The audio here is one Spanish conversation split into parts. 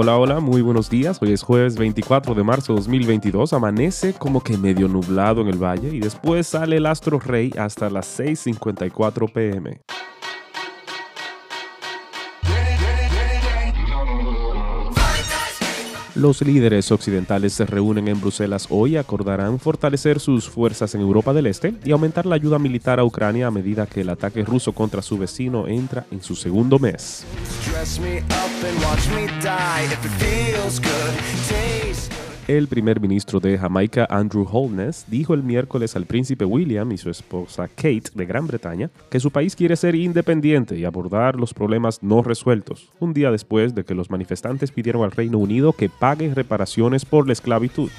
Hola, hola, muy buenos días. Hoy es jueves 24 de marzo de 2022. Amanece como que medio nublado en el valle y después sale el astro rey hasta las 6.54 pm. Los líderes occidentales se reúnen en Bruselas hoy y acordarán fortalecer sus fuerzas en Europa del Este y aumentar la ayuda militar a Ucrania a medida que el ataque ruso contra su vecino entra en su segundo mes. El primer ministro de Jamaica, Andrew Holness, dijo el miércoles al príncipe William y su esposa Kate de Gran Bretaña que su país quiere ser independiente y abordar los problemas no resueltos, un día después de que los manifestantes pidieron al Reino Unido que pague reparaciones por la esclavitud.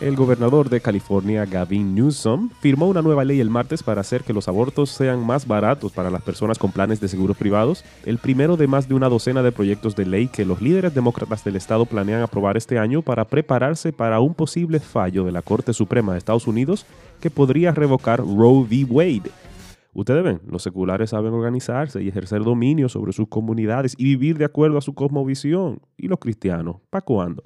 El gobernador de California, Gavin Newsom, firmó una nueva ley el martes para hacer que los abortos sean más baratos para las personas con planes de seguros privados, el primero de más de una docena de proyectos de ley que los líderes demócratas del estado planean aprobar este año para prepararse para un posible fallo de la Corte Suprema de Estados Unidos que podría revocar Roe v. Wade. Ustedes ven, los seculares saben organizarse y ejercer dominio sobre sus comunidades y vivir de acuerdo a su cosmovisión. ¿Y los cristianos? ¿Para cuándo?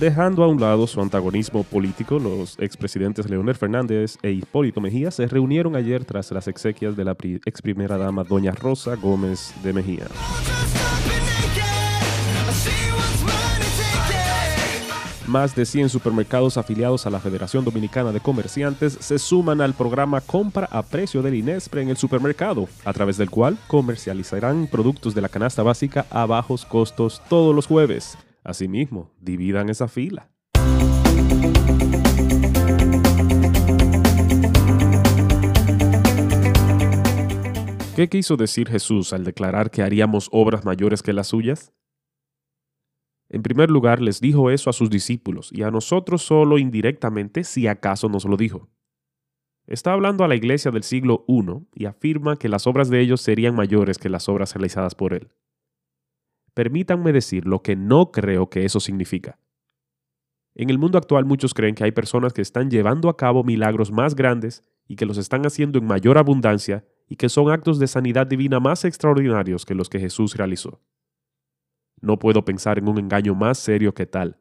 Dejando a un lado su antagonismo político, los expresidentes Leonel Fernández e Hipólito Mejía se reunieron ayer tras las exequias de la ex primera dama Doña Rosa Gómez de Mejía. Más de 100 supermercados afiliados a la Federación Dominicana de Comerciantes se suman al programa Compra a precio del INESPRE en el supermercado, a través del cual comercializarán productos de la canasta básica a bajos costos todos los jueves. Asimismo, dividan esa fila. ¿Qué quiso decir Jesús al declarar que haríamos obras mayores que las suyas? En primer lugar, les dijo eso a sus discípulos y a nosotros solo indirectamente si acaso nos lo dijo. Está hablando a la iglesia del siglo I y afirma que las obras de ellos serían mayores que las obras realizadas por él permítanme decir lo que no creo que eso significa. En el mundo actual muchos creen que hay personas que están llevando a cabo milagros más grandes y que los están haciendo en mayor abundancia y que son actos de sanidad divina más extraordinarios que los que Jesús realizó. No puedo pensar en un engaño más serio que tal.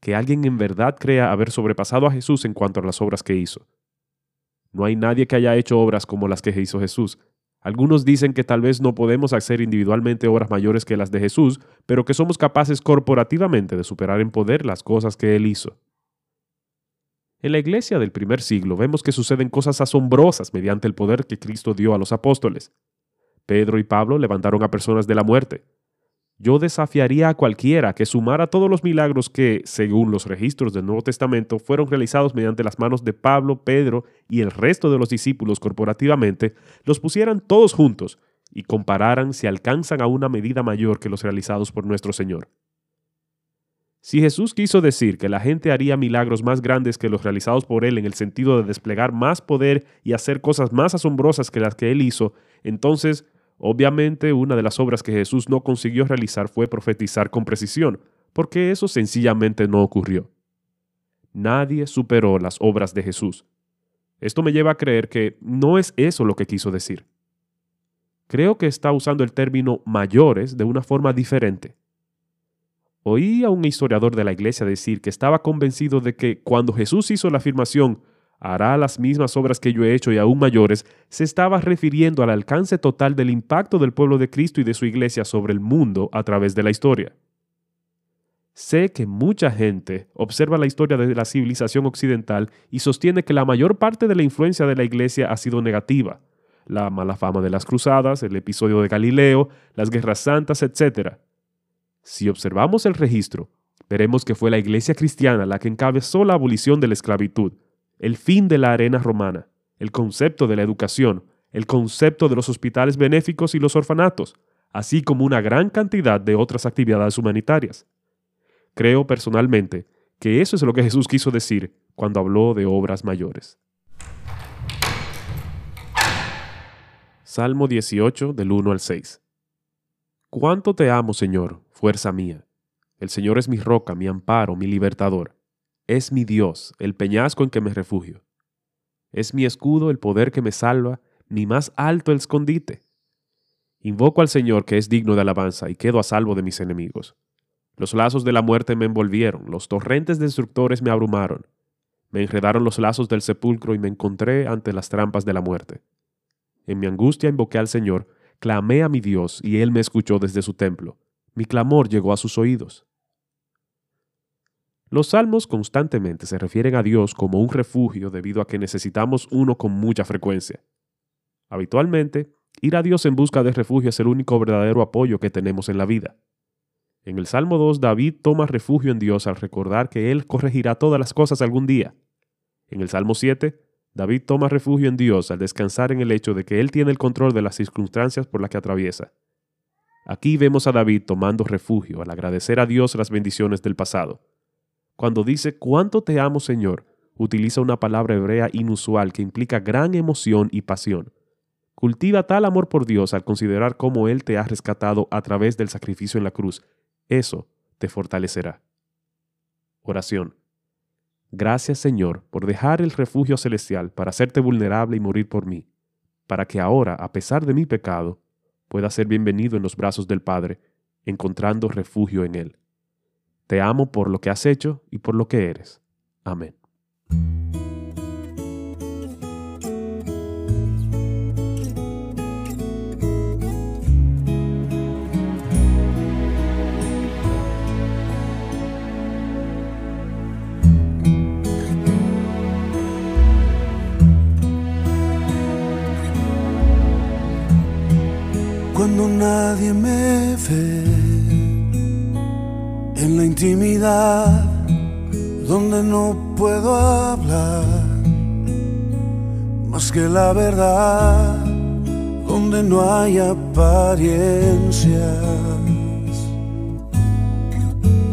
Que alguien en verdad crea haber sobrepasado a Jesús en cuanto a las obras que hizo. No hay nadie que haya hecho obras como las que hizo Jesús, algunos dicen que tal vez no podemos hacer individualmente obras mayores que las de Jesús, pero que somos capaces corporativamente de superar en poder las cosas que Él hizo. En la iglesia del primer siglo vemos que suceden cosas asombrosas mediante el poder que Cristo dio a los apóstoles. Pedro y Pablo levantaron a personas de la muerte yo desafiaría a cualquiera que sumara todos los milagros que, según los registros del Nuevo Testamento, fueron realizados mediante las manos de Pablo, Pedro y el resto de los discípulos corporativamente, los pusieran todos juntos y compararan si alcanzan a una medida mayor que los realizados por nuestro Señor. Si Jesús quiso decir que la gente haría milagros más grandes que los realizados por Él en el sentido de desplegar más poder y hacer cosas más asombrosas que las que Él hizo, entonces Obviamente, una de las obras que Jesús no consiguió realizar fue profetizar con precisión, porque eso sencillamente no ocurrió. Nadie superó las obras de Jesús. Esto me lleva a creer que no es eso lo que quiso decir. Creo que está usando el término mayores de una forma diferente. Oí a un historiador de la iglesia decir que estaba convencido de que cuando Jesús hizo la afirmación hará las mismas obras que yo he hecho y aún mayores, se estaba refiriendo al alcance total del impacto del pueblo de Cristo y de su iglesia sobre el mundo a través de la historia. Sé que mucha gente observa la historia de la civilización occidental y sostiene que la mayor parte de la influencia de la iglesia ha sido negativa. La mala fama de las cruzadas, el episodio de Galileo, las guerras santas, etc. Si observamos el registro, veremos que fue la iglesia cristiana la que encabezó la abolición de la esclavitud, el fin de la arena romana, el concepto de la educación, el concepto de los hospitales benéficos y los orfanatos, así como una gran cantidad de otras actividades humanitarias. Creo personalmente que eso es lo que Jesús quiso decir cuando habló de obras mayores. Salmo 18 del 1 al 6. Cuánto te amo, Señor, fuerza mía. El Señor es mi roca, mi amparo, mi libertador es mi Dios, el peñasco en que me refugio. Es mi escudo el poder que me salva, mi más alto el escondite. Invoco al Señor que es digno de alabanza y quedo a salvo de mis enemigos. Los lazos de la muerte me envolvieron, los torrentes destructores me abrumaron. Me enredaron los lazos del sepulcro y me encontré ante las trampas de la muerte. En mi angustia invoqué al Señor, clamé a mi Dios y Él me escuchó desde su templo. Mi clamor llegó a sus oídos. Los salmos constantemente se refieren a Dios como un refugio debido a que necesitamos uno con mucha frecuencia. Habitualmente, ir a Dios en busca de refugio es el único verdadero apoyo que tenemos en la vida. En el Salmo 2, David toma refugio en Dios al recordar que Él corregirá todas las cosas algún día. En el Salmo 7, David toma refugio en Dios al descansar en el hecho de que Él tiene el control de las circunstancias por las que atraviesa. Aquí vemos a David tomando refugio al agradecer a Dios las bendiciones del pasado. Cuando dice, ¿cuánto te amo Señor? utiliza una palabra hebrea inusual que implica gran emoción y pasión. Cultiva tal amor por Dios al considerar cómo Él te ha rescatado a través del sacrificio en la cruz eso te fortalecerá. Oración. Gracias Señor por dejar el refugio celestial para hacerte vulnerable y morir por mí, para que ahora, a pesar de mi pecado, pueda ser bienvenido en los brazos del Padre, encontrando refugio en Él. Te amo por lo que has hecho y por lo que eres. Amén. cuando nadie me intimidad donde no puedo hablar más que la verdad donde no hay apariencias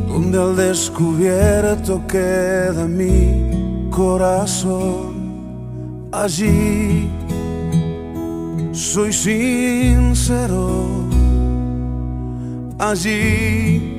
donde al descubierto queda mi corazón allí soy sincero. Allí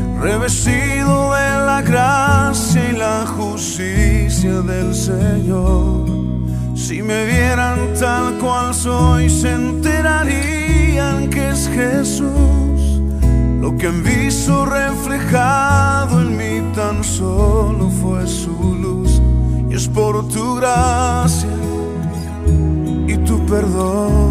revestido de la gracia y la justicia del Señor. Si me vieran tal cual soy, se enterarían que es Jesús. Lo que han visto reflejado en mí tan solo fue su luz. Y es por tu gracia y tu perdón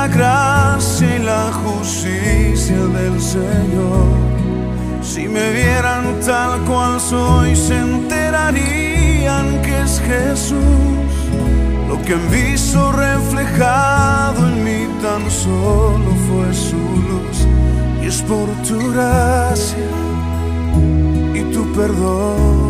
la gracia y la justicia del Señor. Si me vieran tal cual soy, se enterarían que es Jesús. Lo que han visto reflejado en mí tan solo fue su luz. Y es por tu gracia y tu perdón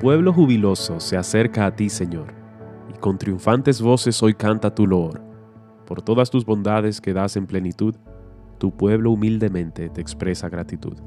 Pueblo jubiloso se acerca a ti, Señor, y con triunfantes voces hoy canta tu loor. Por todas tus bondades que das en plenitud, tu pueblo humildemente te expresa gratitud.